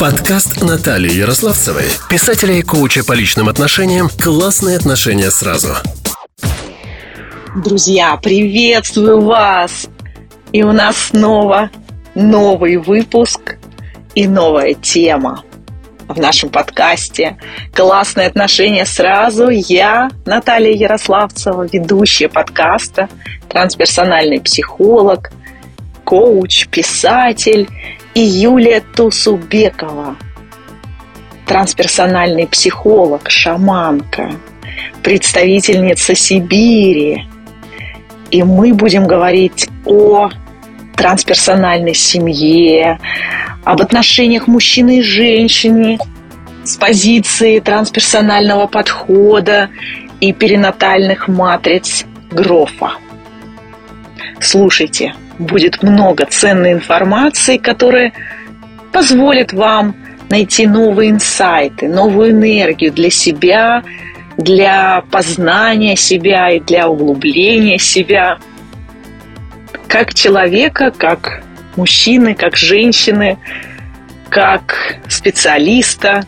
Подкаст Натальи Ярославцевой, писателя и коуча по личным отношениям «Классные отношения сразу». Друзья, приветствую вас! И у нас снова новый выпуск и новая тема в нашем подкасте «Классные отношения сразу». Я, Наталья Ярославцева, ведущая подкаста, трансперсональный психолог, коуч, писатель и Юлия Тусубекова, трансперсональный психолог, шаманка, представительница Сибири. И мы будем говорить о трансперсональной семье, об отношениях мужчины и женщины с позиции трансперсонального подхода и перинатальных матриц Грофа. Слушайте, будет много ценной информации, которая позволит вам найти новые инсайты, новую энергию для себя, для познания себя и для углубления себя как человека, как мужчины, как женщины, как специалиста.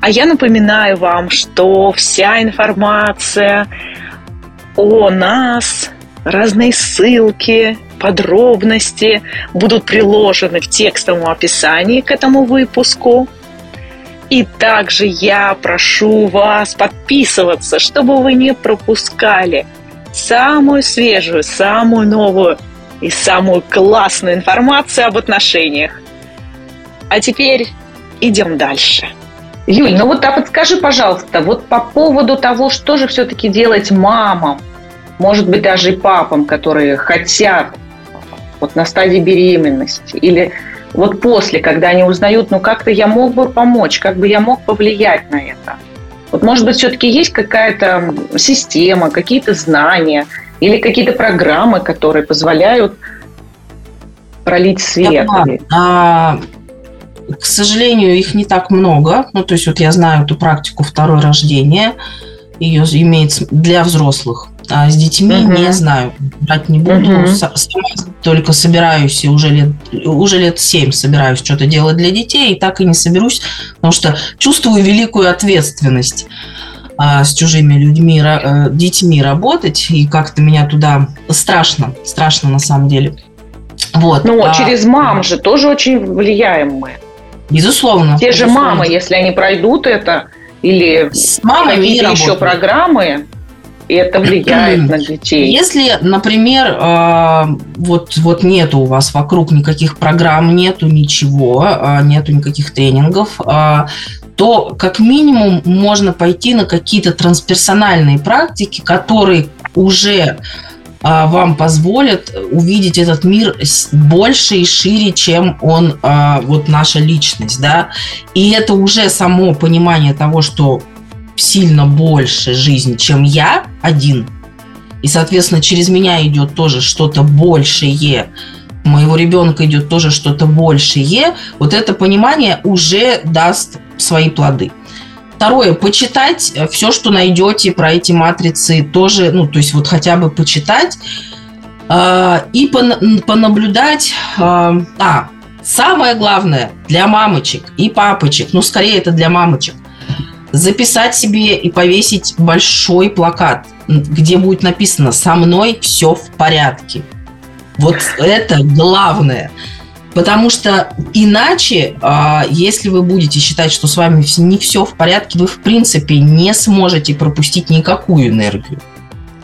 А я напоминаю вам, что вся информация о нас, разные ссылки, подробности будут приложены в текстовом описании к этому выпуску. И также я прошу вас подписываться, чтобы вы не пропускали самую свежую, самую новую и самую классную информацию об отношениях. А теперь идем дальше. Юль, ну вот а подскажи, пожалуйста, вот по поводу того, что же все-таки делать мамам, может быть, даже и папам, которые хотят вот на стадии беременности или вот после, когда они узнают, ну как-то я мог бы помочь, как бы я мог повлиять на это. Вот может быть, все-таки есть какая-то система, какие-то знания или какие-то программы, которые позволяют пролить свет? Да, к сожалению, их не так много. Ну, то есть вот я знаю эту практику второе рождение. Ее имеется для взрослых. А с детьми угу. не знаю, брать не буду. Угу. Сама только собираюсь, и уже лет, уже лет 7 собираюсь что-то делать для детей, и так и не соберусь, потому что чувствую великую ответственность а, с чужими людьми, а, детьми работать, и как-то меня туда страшно, страшно на самом деле. Вот. Ну, а, через мам же тоже очень влияем мы. Безусловно. Те безусловно. же мамы, если они пройдут это, или с мамами какие-то еще программы, и это влияет на детей. Если, например, э, вот, вот нету у вас вокруг никаких программ, нету ничего, э, нету никаких тренингов, э, то как минимум можно пойти на какие-то трансперсональные практики, которые уже вам позволят увидеть этот мир больше и шире, чем он, вот наша личность, да, и это уже само понимание того, что сильно больше жизни, чем я один, и, соответственно, через меня идет тоже что-то большее, моего ребенка идет тоже что-то большее, вот это понимание уже даст свои плоды. Второе, почитать все, что найдете про эти матрицы, тоже, ну, то есть вот хотя бы почитать э, и пон, понаблюдать. Э, а, самое главное для мамочек и папочек, ну, скорее это для мамочек – записать себе и повесить большой плакат, где будет написано «Со мной все в порядке». Вот это главное. Потому что иначе, а, если вы будете считать, что с вами не все в порядке, вы в принципе не сможете пропустить никакую энергию.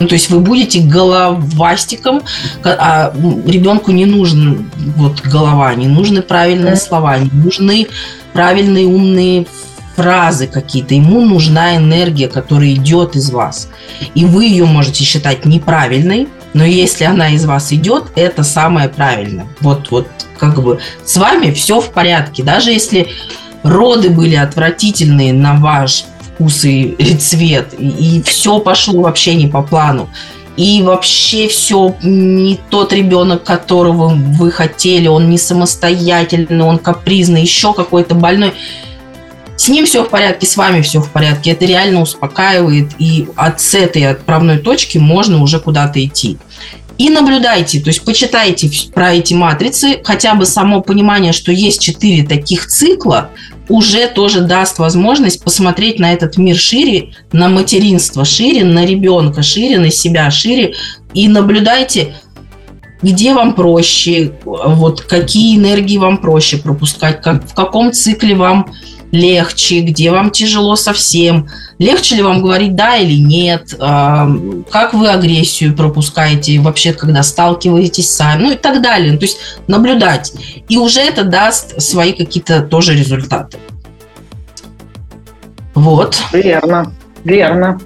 Ну, то есть вы будете головастиком, а ребенку не нужен вот голова, не нужны правильные слова, не нужны правильные умные фразы какие-то, ему нужна энергия, которая идет из вас. И вы ее можете считать неправильной, но если она из вас идет, это самое правильное. Вот, вот как бы с вами все в порядке. Даже если роды были отвратительные на ваш вкус и цвет, и, и все пошло вообще не по плану, и вообще все не тот ребенок, которого вы хотели, он не самостоятельный, он капризный, еще какой-то больной – с ним все в порядке, с вами все в порядке. Это реально успокаивает, и от с этой отправной точки можно уже куда-то идти. и наблюдайте, то есть почитайте про эти матрицы, хотя бы само понимание, что есть четыре таких цикла, уже тоже даст возможность посмотреть на этот мир шире, на материнство шире, на ребенка шире, на себя шире, и наблюдайте, где вам проще, вот какие энергии вам проще пропускать, как, в каком цикле вам легче, где вам тяжело совсем, легче ли вам говорить да или нет, а, как вы агрессию пропускаете вообще, когда сталкиваетесь сами, ну и так далее. Ну, то есть наблюдать. И уже это даст свои какие-то тоже результаты. Вот. Верно, верно.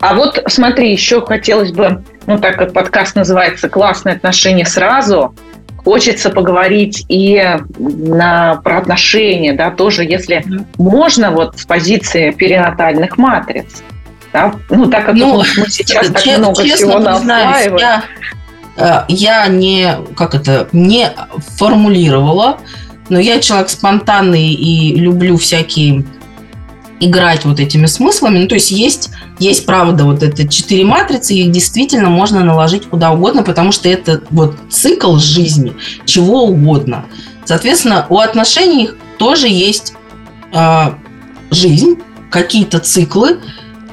А вот смотри, еще хотелось бы, ну так как подкаст называется «Классные отношения сразу», Хочется поговорить и на, про отношения, да, тоже, если mm-hmm. можно, вот с позиции перинатальных матриц. Да? Ну, так как ну, мы сейчас так честно, много всего наслаиваем. Я, э, я не, как это, не формулировала, но я человек спонтанный и люблю всякие играть вот этими смыслами. Ну, то есть есть, есть правда вот это четыре матрицы, их действительно можно наложить куда угодно, потому что это вот цикл жизни, чего угодно. Соответственно, у отношений тоже есть э, жизнь, какие-то циклы,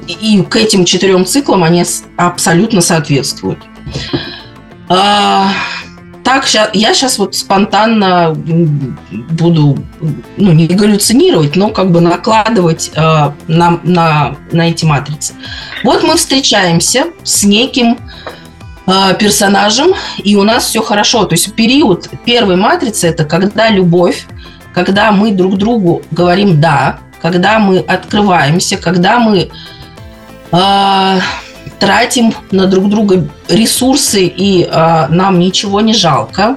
и к этим четырем циклам они абсолютно соответствуют. Э, так, я сейчас вот спонтанно буду, ну, не галлюцинировать, но как бы накладывать э, на, на, на эти матрицы. Вот мы встречаемся с неким э, персонажем, и у нас все хорошо. То есть период первой матрицы – это когда любовь, когда мы друг другу говорим «да», когда мы открываемся, когда мы э, тратим на друг друга ресурсы, и э, нам ничего не жалко.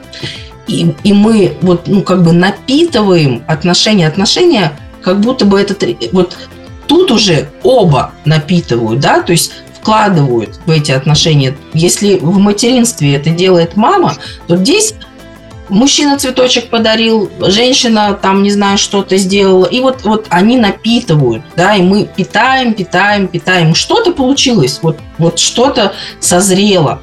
И, и мы вот, ну, как бы напитываем отношения. Отношения, как будто бы этот... Вот тут уже оба напитывают, да, то есть вкладывают в эти отношения. Если в материнстве это делает мама, то здесь мужчина цветочек подарил, женщина там, не знаю, что-то сделала. И вот, вот они напитывают, да, и мы питаем, питаем, питаем. Что-то получилось, вот, вот что-то созрело.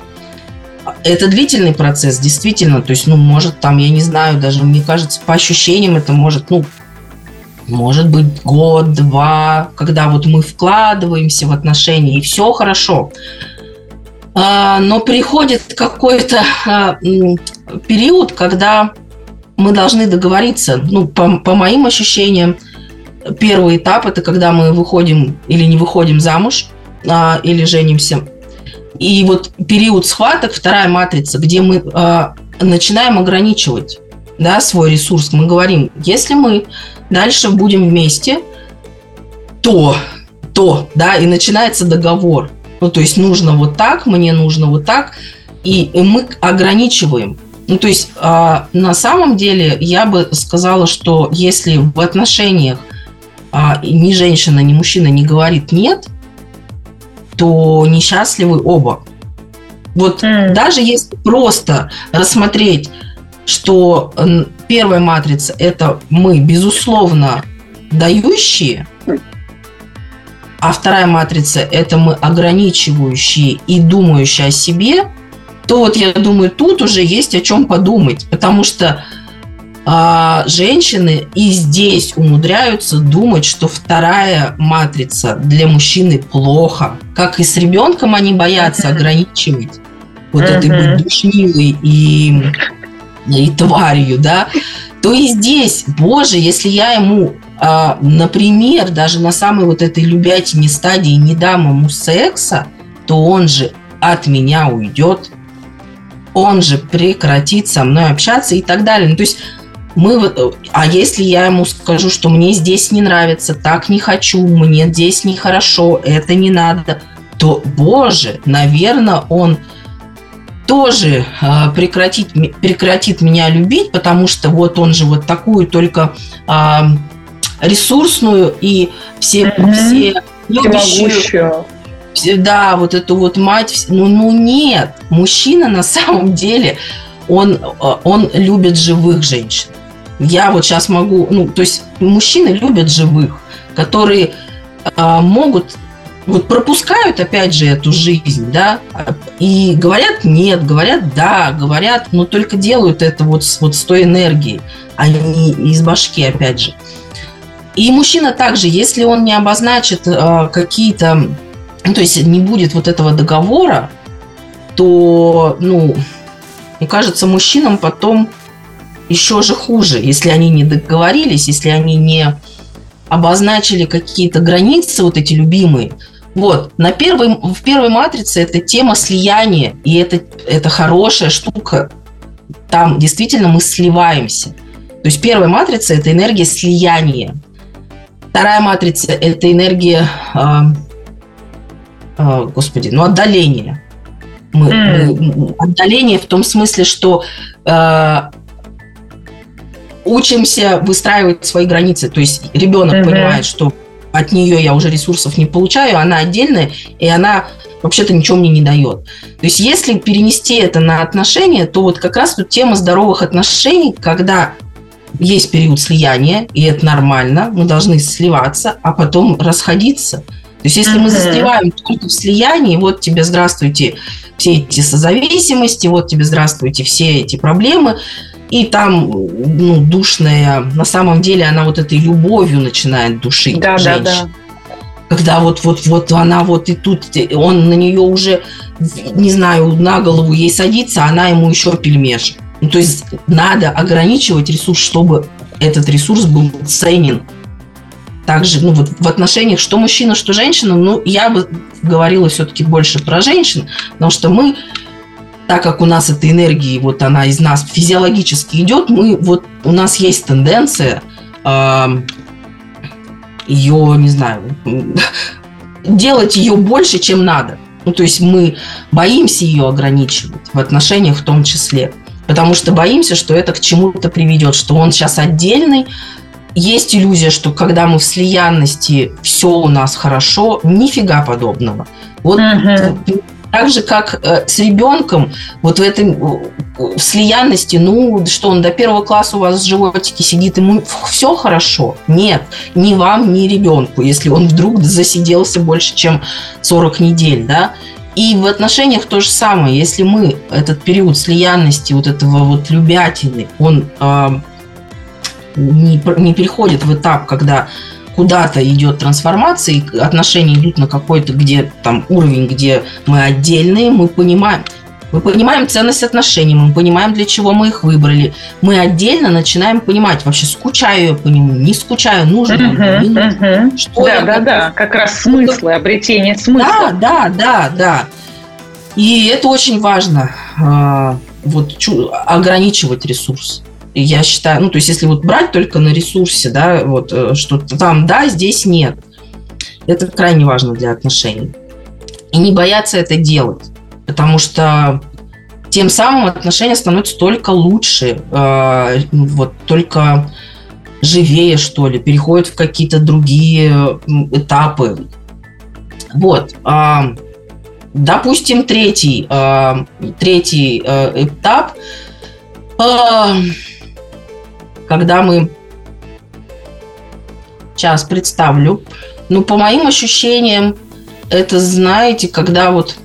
Это длительный процесс, действительно. То есть, ну, может, там, я не знаю, даже, мне кажется, по ощущениям это может, ну, может быть, год, два, когда вот мы вкладываемся в отношения, и все хорошо. Но приходит какой-то а, период, когда мы должны договориться, ну, по, по моим ощущениям, первый этап – это когда мы выходим или не выходим замуж, а, или женимся. И вот период схваток, вторая матрица, где мы а, начинаем ограничивать да, свой ресурс. Мы говорим, если мы дальше будем вместе, то, то, да, и начинается договор. Ну, то есть нужно вот так, мне нужно вот так, и, и мы ограничиваем. Ну, то есть э, на самом деле я бы сказала, что если в отношениях э, ни женщина, ни мужчина не говорит нет, то несчастливы оба. Вот mm. даже если просто рассмотреть, что первая матрица это мы, безусловно, дающие, а вторая матрица это мы ограничивающие и думающие о себе – то вот я думаю, тут уже есть о чем подумать, потому что а, женщины и здесь умудряются думать, что вторая матрица для мужчины плохо. Как и с ребенком они боятся ограничивать. Вот этой быть душнилой и, и тварью, да, то и здесь, боже, если я ему, например, даже на самой вот этой любятине стадии не дам ему секса, то он же от меня уйдет он же прекратит со мной общаться и так далее. Ну, то есть мы, а если я ему скажу, что мне здесь не нравится, так не хочу, мне здесь нехорошо, это не надо, то, боже, наверное, он тоже э, прекратит, прекратит меня любить, потому что вот он же вот такую только э, ресурсную и все, mm-hmm. все любящую, да, вот эту вот мать, ну, ну нет, мужчина на самом деле, он, э, он любит живых женщин. Я вот сейчас могу, ну, то есть мужчины любят живых, которые а, могут вот пропускают, опять же, эту жизнь, да, и говорят нет, говорят да, говорят, но только делают это вот, вот с той энергией, а не из башки, опять же. И мужчина также, если он не обозначит э, какие-то, ну, то есть не будет вот этого договора, то, ну, мне кажется, мужчинам потом еще же хуже, если они не договорились, если они не обозначили какие-то границы, вот эти любимые. Вот, на первой, в первой матрице это тема слияния, и это, это хорошая штука. Там действительно мы сливаемся. То есть первая матрица – это энергия слияния. Вторая матрица – это энергия, э, э, господи, ну, отдаления. Мы, mm. мы, отдаление в том смысле, что э, учимся выстраивать свои границы. То есть ребенок mm-hmm. понимает, что от нее я уже ресурсов не получаю, она отдельная, и она вообще-то ничего мне не дает. То есть если перенести это на отношения, то вот как раз тут тема здоровых отношений, когда есть период слияния, и это нормально, мы должны сливаться, а потом расходиться. То есть если mm-hmm. мы застреваем только в слиянии, вот тебе здравствуйте все эти созависимости, вот тебе здравствуйте все эти проблемы, и там ну, душная, на самом деле она вот этой любовью начинает душить да, женщину. Да, да. Когда вот, вот, вот она вот и тут, он на нее уже, не знаю, на голову ей садится, а она ему еще пельмешек. Ну, то есть надо ограничивать ресурс, чтобы этот ресурс был ценен. Также, ну, вот в отношениях что мужчина, что женщина, ну, я бы говорила все-таки больше про женщин, потому что мы так как у нас эта энергия, вот она из нас физиологически идет, мы вот у нас есть тенденция э, ее, не знаю, делать ее больше, чем надо. Ну, то есть мы боимся ее ограничивать в отношениях в том числе, потому что боимся, что это к чему-то приведет, что он сейчас отдельный. Есть иллюзия, что когда мы в слиянности, все у нас хорошо, нифига подобного. Вот uh-huh. Так же, как э, с ребенком, вот в этой в слиянности, ну, что он до первого класса у вас в животике сидит, ему все хорошо. Нет, ни вам, ни ребенку, если он вдруг засиделся больше, чем 40 недель, да. И в отношениях то же самое. Если мы этот период слиянности, вот этого вот любятины, он э, не, не переходит в этап, когда куда-то идет трансформация, и отношения идут на какой-то где там уровень, где мы отдельные, мы понимаем, мы понимаем ценность отношений, мы понимаем, для чего мы их выбрали. Мы отдельно начинаем понимать, вообще скучаю я по нему, не скучаю, uh-huh, он, не нужен. Uh-huh. Что да, да, да, как раз смыслы, обретение смысла. Да, да, да, да. И это очень важно, а, вот ограничивать ресурс я считаю, ну, то есть, если вот брать только на ресурсе, да, вот, э, что там да, здесь нет, это крайне важно для отношений. И не бояться это делать, потому что тем самым отношения становятся только лучше, э, вот, только живее, что ли, переходят в какие-то другие этапы. Вот. Э, допустим, третий, э, третий э, этап когда мы... Сейчас представлю. Ну, по моим ощущениям, это, знаете, когда вот...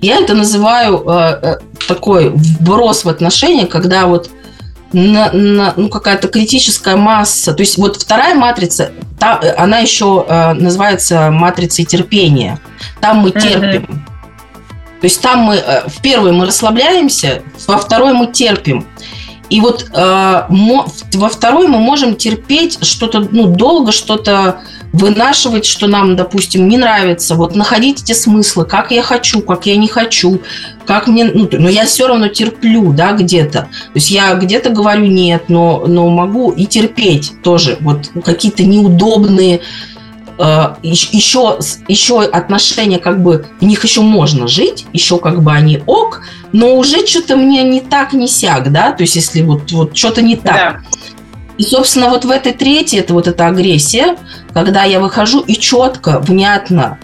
Я это называю э, э, такой вброс в отношения, когда вот на, на, ну, какая-то критическая масса. То есть вот вторая матрица, та, она еще э, называется матрицей терпения. Там мы терпим. Mm-hmm. То есть там мы э, в первой мы расслабляемся, во второй мы терпим. И вот э, во второй мы можем терпеть что-то ну, долго, что-то вынашивать, что нам, допустим, не нравится, вот находить эти смыслы, как я хочу, как я не хочу, как мне, ну, но я все равно терплю, да, где-то. То есть я где-то говорю нет, но, но могу и терпеть тоже. Вот какие-то неудобные э, еще, еще отношения, как бы в них еще можно жить, еще как бы они ок, но уже что-то мне не так, не сяк, да, то есть если вот, вот что-то не так. Да. И, собственно, вот в этой третьей, это вот эта агрессия, когда я выхожу и четко, внятно,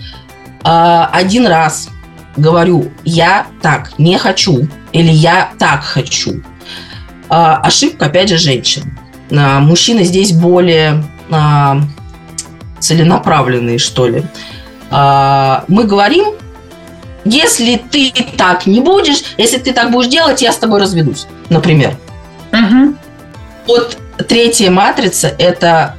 э, один раз говорю, я так не хочу, или я так хочу. а, ошибка, опять же, женщин. Мужчины здесь более целенаправленные, что ли. А, мы говорим, если ты так не будешь, если ты так будешь делать, я с тобой разведусь, например. Угу. Вот третья матрица – это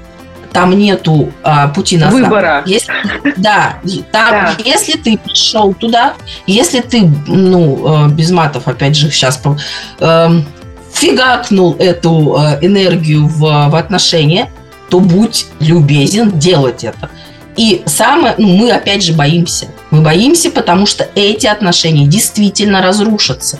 там нету а, пути назад. Выбора. Если, да, там, да. если ты пришел туда, если ты, ну, э, без матов, опять же, сейчас э, фигакнул эту э, энергию в, в отношения, то будь любезен делать это. И самое, ну, мы опять же боимся. Мы боимся, потому что эти отношения действительно разрушатся.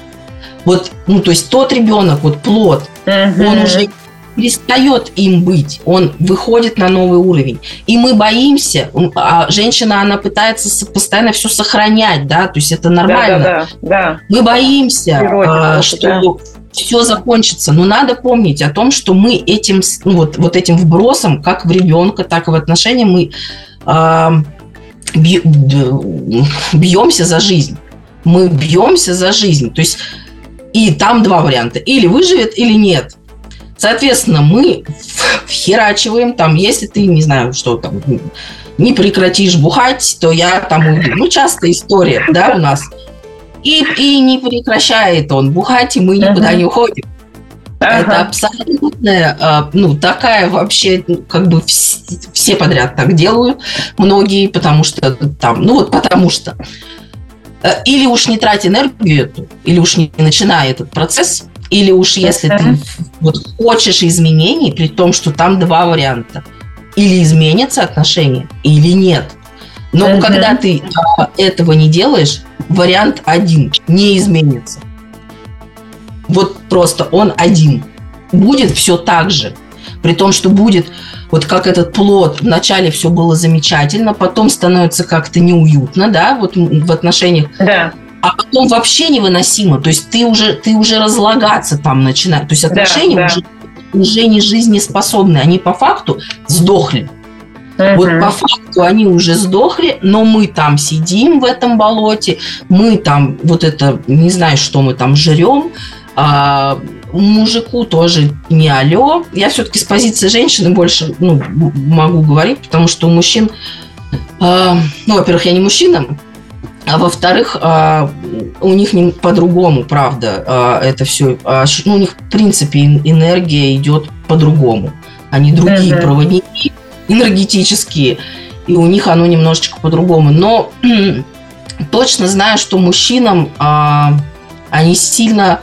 Вот, ну, то есть тот ребенок, вот плод, угу. он уже перестает им быть, он выходит на новый уровень. И мы боимся, а женщина, она пытается постоянно все сохранять, да, то есть это нормально. Да, да, да, да. Мы боимся, Природе, а, что да. Все закончится. Но надо помнить о том, что мы этим, ну, вот, вот этим вбросом, как в ребенка, так и в отношения, мы а, бьемся за жизнь. Мы бьемся за жизнь. То есть и там два варианта. Или выживет, или нет. Соответственно, мы вхерачиваем там, если ты, не знаю, что там, не прекратишь бухать, то я там уйду. Ну, частая история, да, у нас. И, и не прекращает он бухать, и мы никуда не уходим. Ага. Это абсолютная, а, ну, такая вообще, ну, как бы все подряд так делают, многие, потому что там, ну вот потому что. Э, или уж не трать энергию эту, или уж не начиная этот процесс, или уж если ты вот хочешь изменений, при том, что там два варианта. Или изменятся отношения, или нет. Но uh-huh. когда ты а, этого не делаешь, вариант один не изменится. Вот просто он один. Будет все так же. При том, что будет вот как этот плод, вначале все было замечательно, потом становится как-то неуютно, да, вот в отношениях. Да а потом вообще невыносимо. То есть ты уже, ты уже разлагаться там начинаешь. То есть отношения да, да. Уже, уже не жизнеспособны. Они по факту сдохли. Угу. Вот по факту они уже сдохли, но мы там сидим в этом болоте, мы там вот это, не знаю, что мы там жрем, а, мужику тоже не алло. Я все-таки с позиции женщины больше ну, могу говорить, потому что у мужчин, а, ну, во-первых, я не мужчина, а во-вторых, а, у них не по-другому, правда, а, это все. А, ну, у них, в принципе, энергия идет по-другому. Они другие uh-huh. проводники энергетические, и у них оно немножечко по-другому. Но точно знаю, что мужчинам они сильно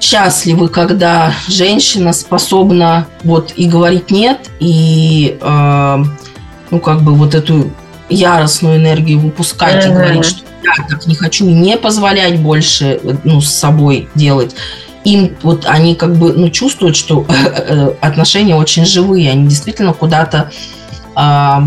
счастливы, когда женщина способна вот и говорить нет, и ну как бы вот эту яростную энергию выпускать mm-hmm. и говорить, что я так не хочу, не позволять больше ну, с собой делать. Им вот они как бы ну, чувствуют, что э, отношения очень живые, они действительно куда-то э,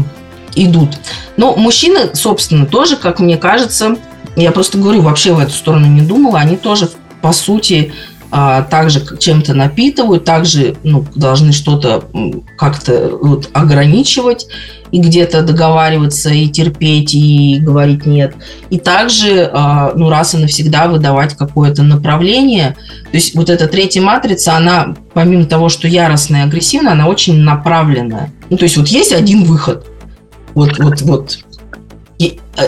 идут. Но мужчины, собственно, тоже, как мне кажется, я просто говорю, вообще в эту сторону не думала, они тоже, по сути, а, также чем-то напитывают, также ну, должны что-то как-то вот, ограничивать и где-то договариваться и терпеть и говорить нет. И также а, ну, раз и навсегда выдавать какое-то направление. То есть вот эта третья матрица, она помимо того, что яростная и агрессивная, она очень направленная. Ну, то есть вот есть один выход. Вот, вот, вот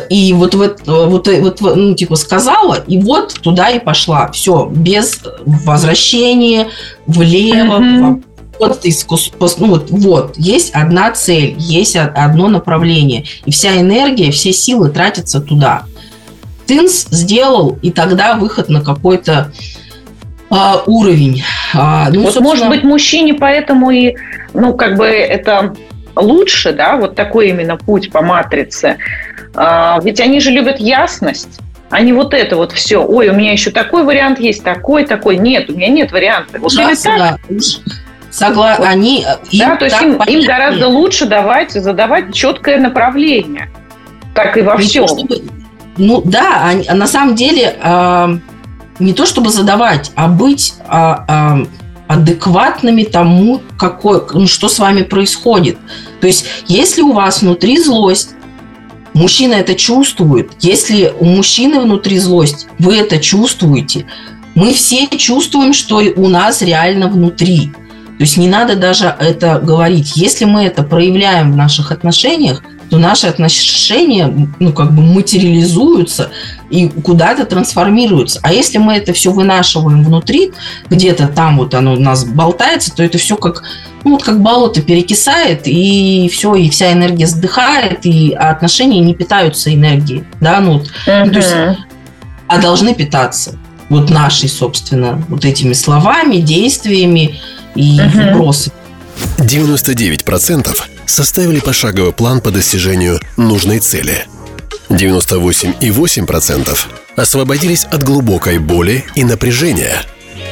и, вот, вот, вот, вот, ну, типа, сказала, и вот туда и пошла. Все, без возвращения влево, mm-hmm. вот, ну, вот, вот, есть одна цель, есть одно направление. И вся энергия, все силы тратятся туда. Тынс сделал, и тогда выход на какой-то а, уровень. А, ну, вот, собственно... может быть, мужчине поэтому и, ну, как бы это лучше, да, вот такой именно путь по матрице. А, ведь они же любят ясность, а не вот это вот все. Ой, у меня еще такой вариант есть, такой, такой. Нет, у меня нет варианта. Вот да, так. Согла... Вот. Они, да, то есть им, им гораздо лучше давать, задавать четкое направление. Так и во не всем. чтобы... Ну да, они, на самом деле э, не то чтобы задавать, а быть э, э, адекватными тому, какой, ну, что с вами происходит. То есть, если у вас внутри злость, Мужчина это чувствует. Если у мужчины внутри злость, вы это чувствуете, Мы все чувствуем, что у нас реально внутри. То есть не надо даже это говорить. Если мы это проявляем в наших отношениях, то наши отношения, ну, как бы материализуются и куда-то трансформируются. А если мы это все вынашиваем внутри, где-то там вот оно у нас болтается, то это все как, ну, вот как болото перекисает, и все, и вся энергия сдыхает, и отношения не питаются энергией, да, ну, вот, uh-huh. ну то есть, а должны питаться вот нашей, собственно, вот этими словами, действиями, и угу. вопросы. 99% составили пошаговый план по достижению нужной цели. 98,8% освободились от глубокой боли и напряжения.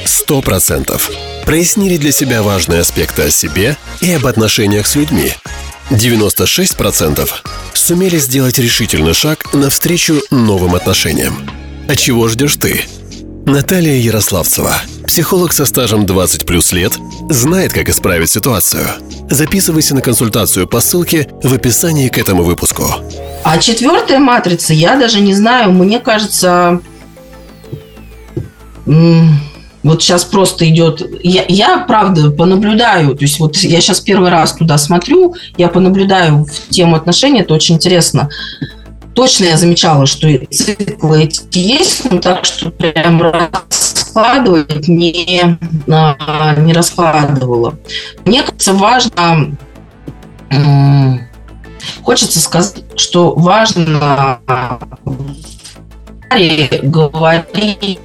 100% прояснили для себя важные аспекты о себе и об отношениях с людьми. 96% сумели сделать решительный шаг навстречу новым отношениям. А чего ждешь ты? Наталья Ярославцева, психолог со стажем 20 плюс лет, знает, как исправить ситуацию. Записывайся на консультацию по ссылке в описании к этому выпуску. А четвертая матрица, я даже не знаю, мне кажется, вот сейчас просто идет... Я, я, правда, понаблюдаю, то есть вот я сейчас первый раз туда смотрю, я понаблюдаю в тему отношений, это очень интересно точно я замечала, что циклы эти есть, но так что прям раскладывать не, а, не раскладывала. Мне кажется, важно, хочется сказать, что важно говорить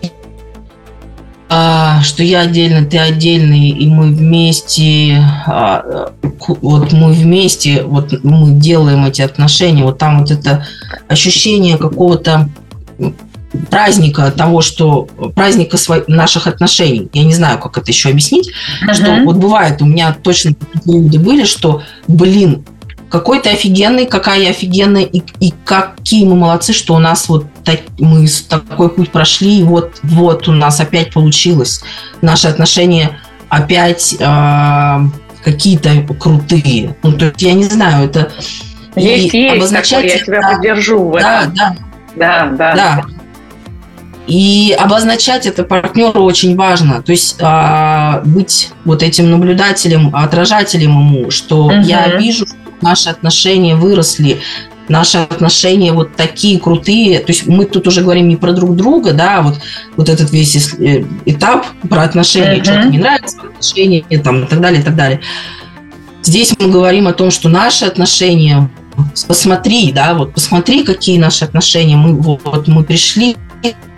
а, что я отдельно, ты отдельный, и мы вместе, а, вот мы вместе, вот мы делаем эти отношения, вот там вот это ощущение какого-то праздника того, что праздника своих, наших отношений. Я не знаю, как это еще объяснить, uh-huh. что вот бывает, у меня точно люди были, что, блин, какой ты офигенный, какая я офигенная, и, и какие мы молодцы, что у нас вот так, мы такой путь прошли, и вот, вот у нас опять получилось. Наши отношения опять э, какие-то крутые. Ну, то есть, я не знаю, это... Есть, и есть обозначать такое, я тебя да, поддержу в да, этом. Да, да, да. да. И обозначать это партнеру очень важно. То есть а, быть вот этим наблюдателем, отражателем ему, что угу. я вижу, наши отношения выросли, наши отношения вот такие крутые. То есть мы тут уже говорим не про друг друга, да, а вот, вот этот весь э, этап про отношения, uh-huh. что-то не нравится отношения, там, и так далее, и так далее. Здесь мы говорим о том, что наши отношения, посмотри, да, вот посмотри, какие наши отношения, мы вот мы пришли,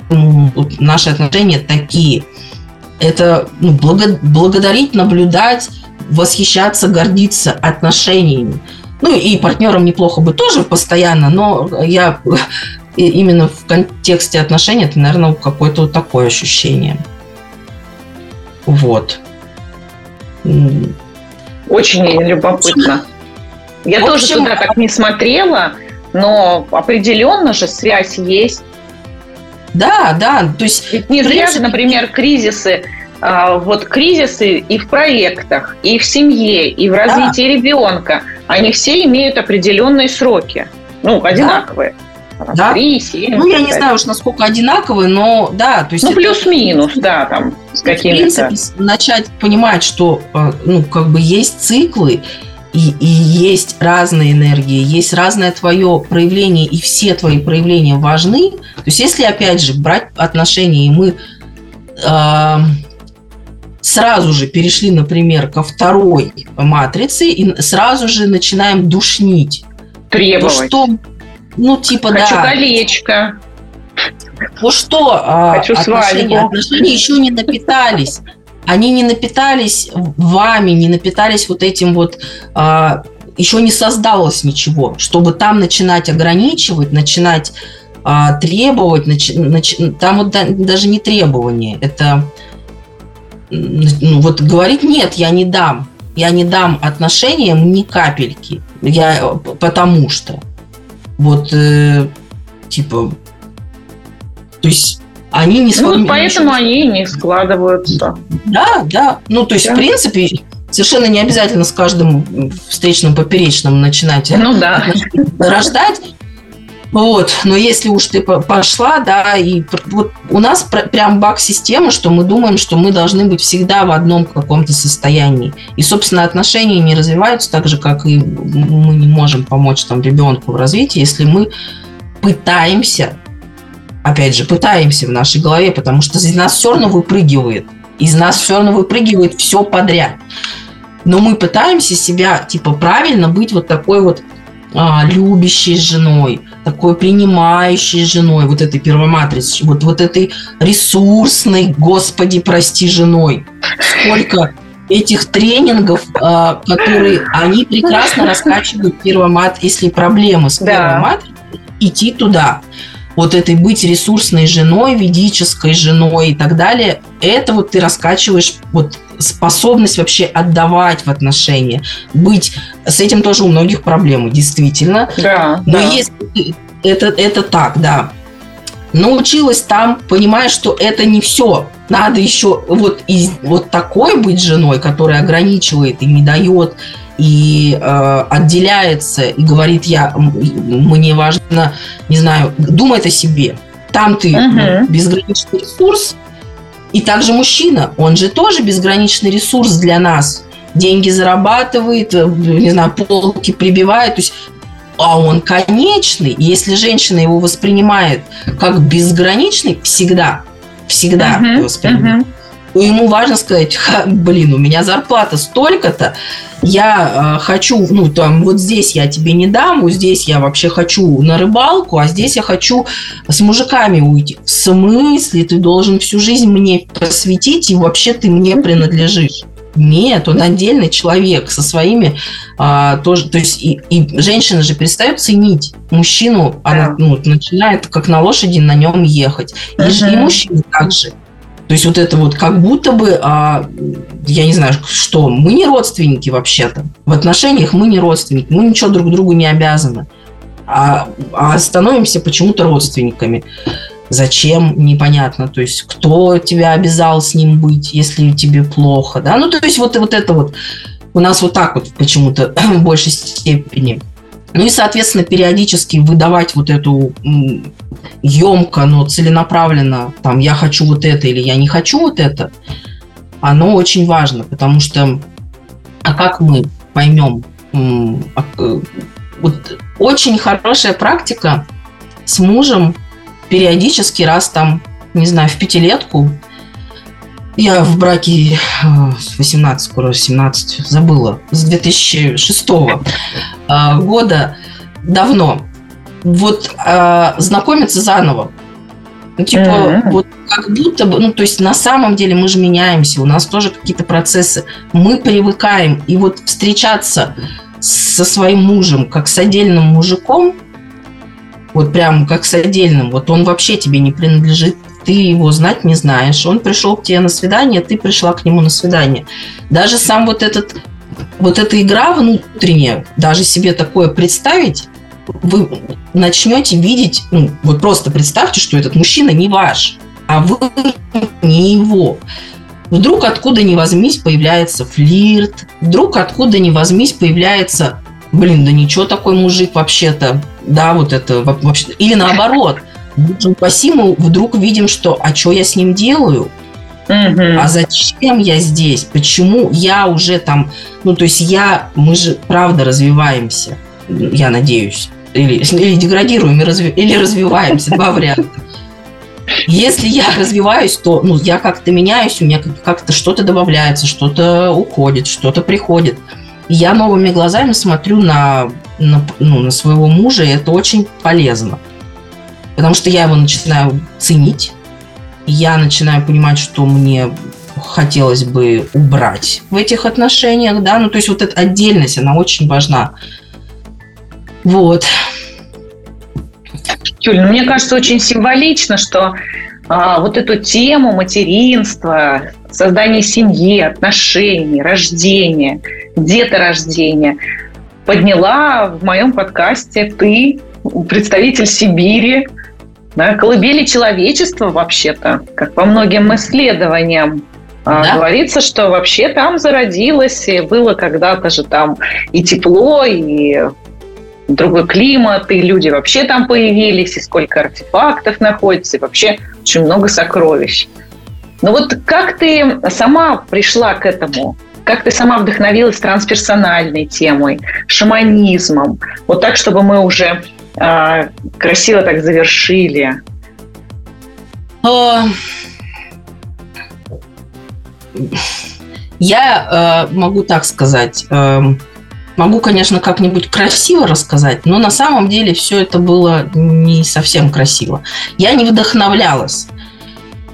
вот наши отношения такие. Это ну, благо, благодарить, наблюдать, восхищаться, гордиться отношениями. Ну и партнерам неплохо бы тоже постоянно, но я именно в контексте отношений это, наверное, какое-то вот такое ощущение. Вот. Очень любопытно. Я общем, тоже туда так не смотрела, но определенно же связь есть. Да, да, то есть... Ведь не зря же, например, кризисы а, вот кризисы и в проектах, и в семье, и в развитии да. ребенка, они все имеют определенные сроки, ну, одинаковые. Да. 3, 7, ну, я не знаю уж, насколько одинаковые, но да. То есть ну, плюс-минус, да, там, с какими-то. В принципе, начать понимать, что, э, ну, как бы есть циклы, и, и есть разные энергии, есть разное твое проявление, и все твои проявления важны. То есть, если, опять же, брать отношения, и мы э, сразу же перешли, например, ко второй матрице и сразу же начинаем душнить. Требовать. То, что, ну, типа, Хочу да. колечко. Ну что, а, Хочу отношения, отношения еще не напитались. Они не напитались вами, не напитались вот этим вот а, еще не создалось ничего, чтобы там начинать ограничивать, начинать а, требовать, нач, нач, там вот да, даже не требование, это ну, вот говорить нет, я не дам. Я не дам отношениям ни капельки. Я потому что. Вот, э, типа, то есть они не складываются. Ну, поэтому они не складываются. Да, да. Ну, то есть, да. в принципе, совершенно не обязательно с каждым встречным поперечным начинать ну, да. рождать. Вот, но если уж ты пошла, да, и вот у нас прям баг-система, что мы думаем, что мы должны быть всегда в одном каком-то состоянии. И, собственно, отношения не развиваются так же, как и мы не можем помочь там ребенку в развитии, если мы пытаемся, опять же, пытаемся в нашей голове, потому что из нас все равно выпрыгивает. Из нас все равно выпрыгивает все подряд. Но мы пытаемся себя, типа, правильно быть вот такой вот а, любящей женой, такой принимающей женой, вот этой первоматрицей, вот, вот этой ресурсной, господи, прости, женой. Сколько этих тренингов, а, которые они прекрасно раскачивают первомат, если проблемы с первоматрицей, да. идти туда вот этой быть ресурсной женой, ведической женой и так далее, это вот ты раскачиваешь вот способность вообще отдавать в отношения, быть с этим тоже у многих проблемы, действительно. Да. Но да. если это, это так, да. Научилась там, понимая, что это не все. Надо еще вот, из, вот такой быть женой, которая ограничивает и не дает и э, отделяется и говорит, я, мне важно, не знаю, думает о себе. Там ты uh-huh. ну, безграничный ресурс, и также мужчина, он же тоже безграничный ресурс для нас. Деньги зарабатывает, э, не знаю, полки прибивает, то есть а он конечный. Если женщина его воспринимает как безграничный, всегда, всегда uh-huh, воспринимает. Uh-huh ему важно сказать, блин, у меня зарплата столько-то, я э, хочу, ну, там, вот здесь я тебе не дам, вот здесь я вообще хочу на рыбалку, а здесь я хочу с мужиками уйти. В смысле? Ты должен всю жизнь мне посвятить, и вообще ты мне принадлежишь. Нет, он отдельный человек со своими а, тоже. То есть и, и женщина же перестает ценить мужчину, она ну, начинает как на лошади на нем ехать. И, uh-huh. и мужчина также. То есть вот это вот как будто бы, а, я не знаю, что, мы не родственники вообще-то. В отношениях мы не родственники, мы ничего друг другу не обязаны. А, а становимся почему-то родственниками. Зачем, непонятно. То есть, кто тебя обязал с ним быть, если тебе плохо, да? Ну, то есть, вот, вот это вот у нас вот так вот почему-то в большей степени. Ну и, соответственно, периодически выдавать вот эту емко, но целенаправленно, там, я хочу вот это или я не хочу вот это, оно очень важно, потому что, а как мы поймем, э, вот очень хорошая практика с мужем периодически раз там, не знаю, в пятилетку, я в браке э, с 18, скоро 17, забыла, с 2006 э, года, давно. Вот э, знакомиться заново. Ну, типа, mm-hmm. вот как будто бы, ну, то есть на самом деле мы же меняемся, у нас тоже какие-то процессы, мы привыкаем, и вот встречаться со своим мужем как с отдельным мужиком, вот прям как с отдельным, вот он вообще тебе не принадлежит, ты его знать не знаешь. Он пришел к тебе на свидание, ты пришла к нему на свидание. Даже сам вот этот вот эта игра внутренняя, даже себе такое представить, вы начнете видеть, ну, вот просто представьте, что этот мужчина не ваш, а вы не его. Вдруг откуда ни возьмись появляется флирт, вдруг откуда ни возьмись появляется, блин, да ничего такой мужик вообще-то, да, вот это вообще, или наоборот – упаси, мы вдруг видим, что а что я с ним делаю? Угу. А зачем я здесь? Почему я уже там... Ну, то есть я... Мы же, правда, развиваемся, я надеюсь. Или, или деградируем, или развиваемся. Два варианта. Если я развиваюсь, то ну, я как-то меняюсь, у меня как-то что-то добавляется, что-то уходит, что-то приходит. И я новыми глазами смотрю на, на, ну, на своего мужа, и это очень полезно. Потому что я его начинаю ценить, я начинаю понимать, что мне хотелось бы убрать в этих отношениях, да, ну то есть вот эта отдельность, она очень важна. Вот. Юль, ну, мне кажется, очень символично, что а, вот эту тему материнства, создания семьи, отношений, рождения, деторождения подняла в моем подкасте ты, представитель Сибири, да, колыбели человечества вообще-то, как по многим исследованиям. А, да? Говорится, что вообще там зародилось, и было когда-то же там и тепло, и другой климат, и люди вообще там появились, и сколько артефактов находится, и вообще очень много сокровищ. Но вот как ты сама пришла к этому? Как ты сама вдохновилась трансперсональной темой, шаманизмом? Вот так, чтобы мы уже э, красиво так завершили. Я э, могу так сказать. Э, могу, конечно, как-нибудь красиво рассказать, но на самом деле все это было не совсем красиво. Я не вдохновлялась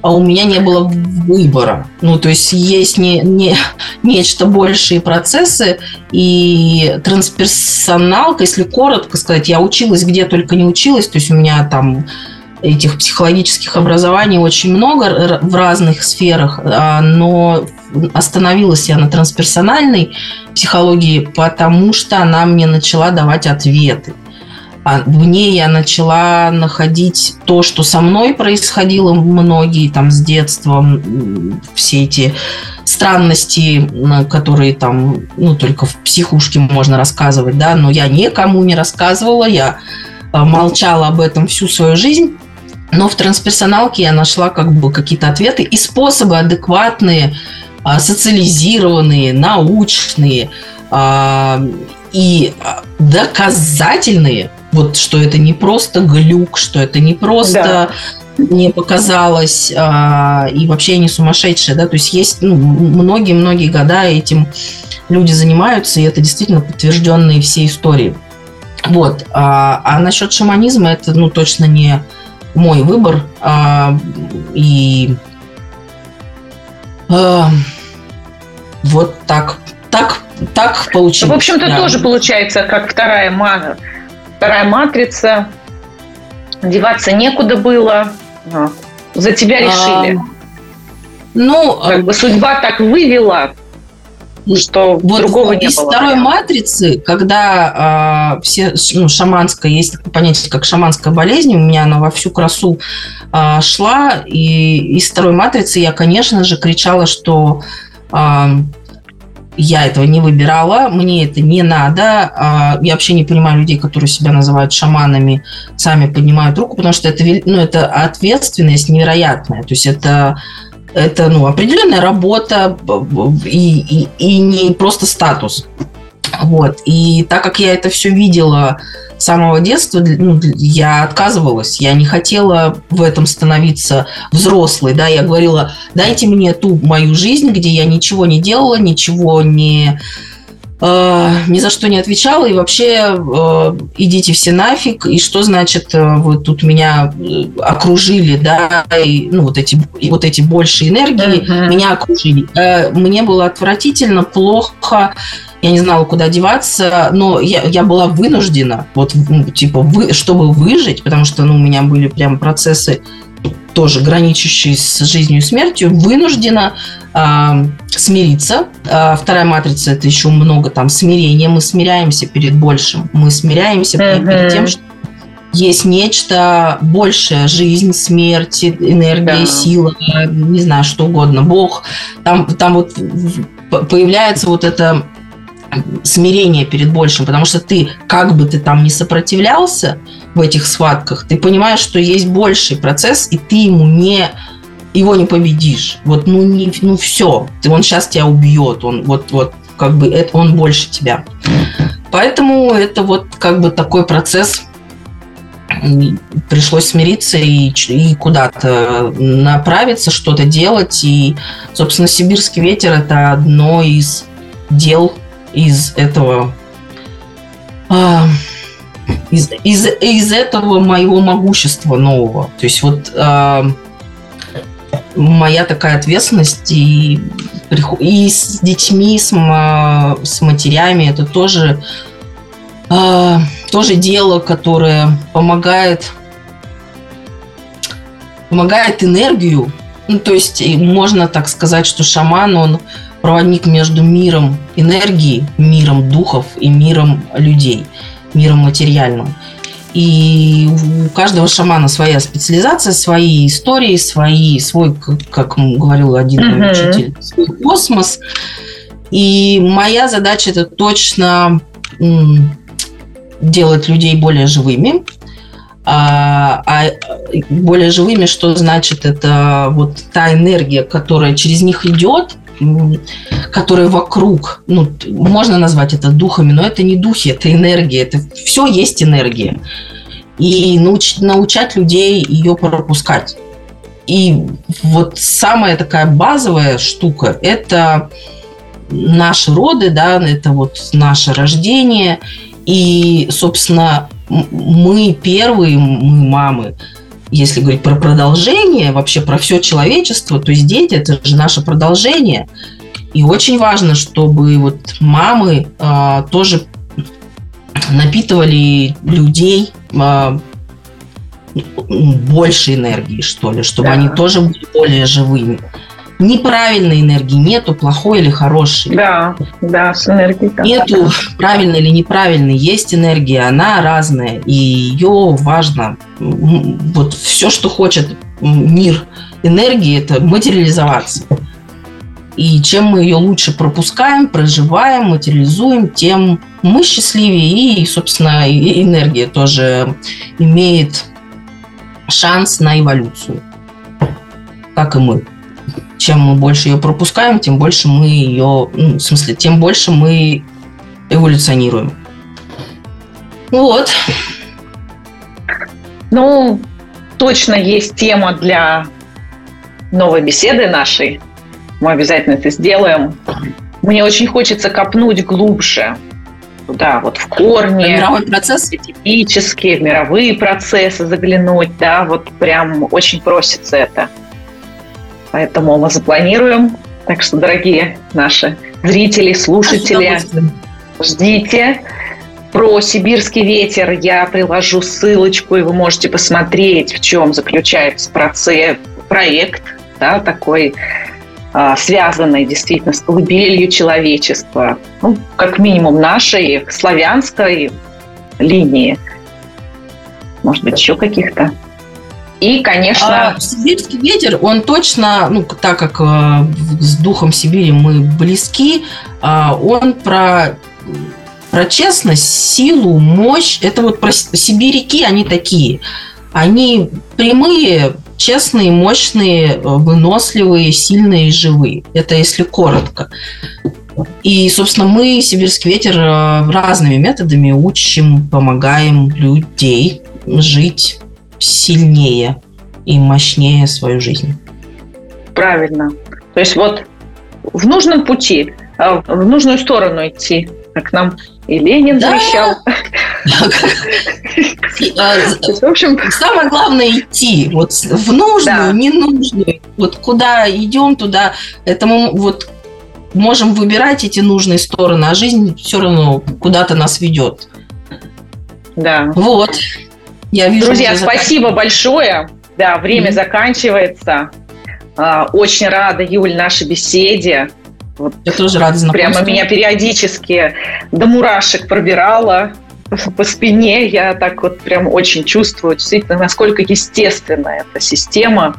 а у меня не было выбора. Ну, то есть есть не, не, нечто большие процессы, и трансперсоналка, если коротко сказать, я училась где только не училась, то есть у меня там этих психологических образований очень много в разных сферах, а, но остановилась я на трансперсональной психологии, потому что она мне начала давать ответы. А в ней я начала находить то, что со мной происходило многие там с детства, все эти странности, которые там, ну, только в психушке можно рассказывать, да, но я никому не рассказывала, я а, молчала об этом всю свою жизнь. Но в трансперсоналке я нашла как бы какие-то ответы и способы адекватные, а, социализированные, научные и доказательные – вот что это не просто глюк, что это не просто да. не показалось, а, и вообще не сумасшедшие, да, то есть есть ну, многие-многие года этим люди занимаются, и это действительно подтвержденные все истории. Вот. А, а насчет шаманизма это, ну, точно не мой выбор. А, и а, вот так, так, так получилось. В общем-то, да. тоже получается, как вторая мана вторая матрица. Деваться некуда было. За тебя решили. А, ну, как бы судьба так вывела, что вот другого не из было. второй матрицы, когда э, все, ну, шаманская, есть такое понятие, как шаманская болезнь, у меня она во всю красу э, шла, и из второй матрицы я, конечно же, кричала, что э, я этого не выбирала, мне это не надо. А, я вообще не понимаю людей, которые себя называют шаманами, сами поднимают руку, потому что это, ну, это ответственность невероятная. То есть это это ну, определенная работа и, и, и не просто статус. Вот. И так как я это все видела с самого детства, ну, я отказывалась, я не хотела в этом становиться взрослой, да, я говорила, дайте мне ту мою жизнь, где я ничего не делала, ничего не э, ни за что не отвечала, и вообще э, идите все нафиг, и что значит, э, вот тут меня э, окружили, да, и, ну, вот эти, вот эти больше энергии uh-huh. меня окружили. Э, мне было отвратительно, плохо, я не знала, куда деваться, но я, я была вынуждена, вот, типа, вы, чтобы выжить, потому что, ну, у меня были прям процессы тоже граничащие с жизнью и смертью, вынуждена э, смириться. Э, вторая матрица – это еще много там смирения. Мы смиряемся перед большим. Мы смиряемся mm-hmm. перед тем, что есть нечто большее, жизнь, смерть, энергия, да. сила, не знаю, что угодно, Бог. Там, там вот появляется вот это смирение перед большим, потому что ты, как бы ты там не сопротивлялся в этих схватках, ты понимаешь, что есть больший процесс, и ты ему не его не победишь. Вот, ну, не, ну все, он сейчас тебя убьет, он вот, вот, как бы, это, он больше тебя. Поэтому это вот как бы такой процесс, пришлось смириться и, и куда-то направиться, что-то делать. И, собственно, «Сибирский ветер» – это одно из дел, из этого а, из, из, из этого моего могущества нового. То есть вот а, моя такая ответственность и, и с детьми, с, с матерями, это тоже, а, тоже дело, которое помогает, помогает энергию. Ну, то есть можно так сказать, что шаман, он проводник между миром энергии, миром духов и миром людей, миром материальным. И у каждого шамана своя специализация, свои истории, свои, свой, как говорил один uh-huh. учитель, свой космос. И моя задача это точно делать людей более живыми. А, а более живыми, что значит? Это вот та энергия, которая через них идет, которая вокруг, ну, можно назвать это духами, но это не духи, это энергия, это все есть энергия. И науч, научать людей ее пропускать. И вот самая такая базовая штука – это наши роды, да, это вот наше рождение. И, собственно, мы первые, мы мамы, если говорить про продолжение, вообще про все человечество, то есть дети – это же наше продолжение. И очень важно, чтобы вот мамы а, тоже напитывали людей а, больше энергии, что ли, чтобы да. они тоже были более живыми. Неправильной энергии нету, плохой или хорошей. Да, да, с энергией. Нету правильной или неправильной, есть энергия, она разная, и ее важно, вот все, что хочет мир энергии, это материализоваться. И чем мы ее лучше пропускаем, проживаем, материализуем, тем мы счастливее. И, собственно, энергия тоже имеет шанс на эволюцию, как и мы. Чем мы больше ее пропускаем, тем больше мы ее, ну, в смысле, тем больше мы эволюционируем. Вот. Ну, точно есть тема для новой беседы нашей. Мы обязательно это сделаем. Мне очень хочется копнуть глубже туда, вот в корни. Мировой процесс? Специфические, в мировые процессы заглянуть, да, вот прям очень просится это. Поэтому мы запланируем. Так что, дорогие наши зрители, слушатели, ждите. Про сибирский ветер я приложу ссылочку, и вы можете посмотреть, в чем заключается процесс, проект, да, такой а, связанной действительно с колыбелью человечества, ну, как минимум нашей славянской линии. Может быть, еще каких-то. И, конечно... А, сибирский ветер, он точно, ну, так как э, с духом Сибири мы близки, э, он про, про честность, силу, мощь. Это вот про сибиряки, они такие. Они прямые, честные, мощные, выносливые, сильные и живые. Это если коротко. И, собственно, мы, Сибирский ветер, э, разными методами учим, помогаем людей жить сильнее и мощнее свою жизнь. Правильно. То есть вот в нужном пути, э, в нужную сторону идти, как нам и Ленин да. завещал. В общем, самое главное идти вот в нужную, ненужную. Вот куда идем, туда. этому вот можем выбирать эти нужные стороны, а жизнь все равно куда-то нас ведет. Да. Вот. Я вижу. Друзья, спасибо большое. Да, время mm-hmm. заканчивается. А, очень рада, Юль, нашей беседе. Вот Я тоже рада знакомству. Прямо меня периодически до мурашек пробирала по спине. Я так вот прям очень чувствую, действительно, насколько естественна эта система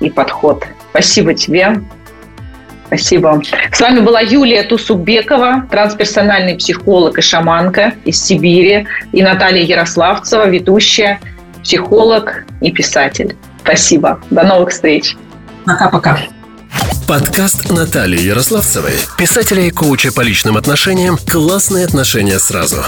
и подход. Спасибо тебе. Спасибо. С вами была Юлия Тусубекова, трансперсональный психолог и шаманка из Сибири, и Наталья Ярославцева, ведущая, психолог и писатель. Спасибо. До новых встреч. Пока-пока. Подкаст Натальи Ярославцевой, писателя и коуча по личным отношениям «Классные отношения сразу».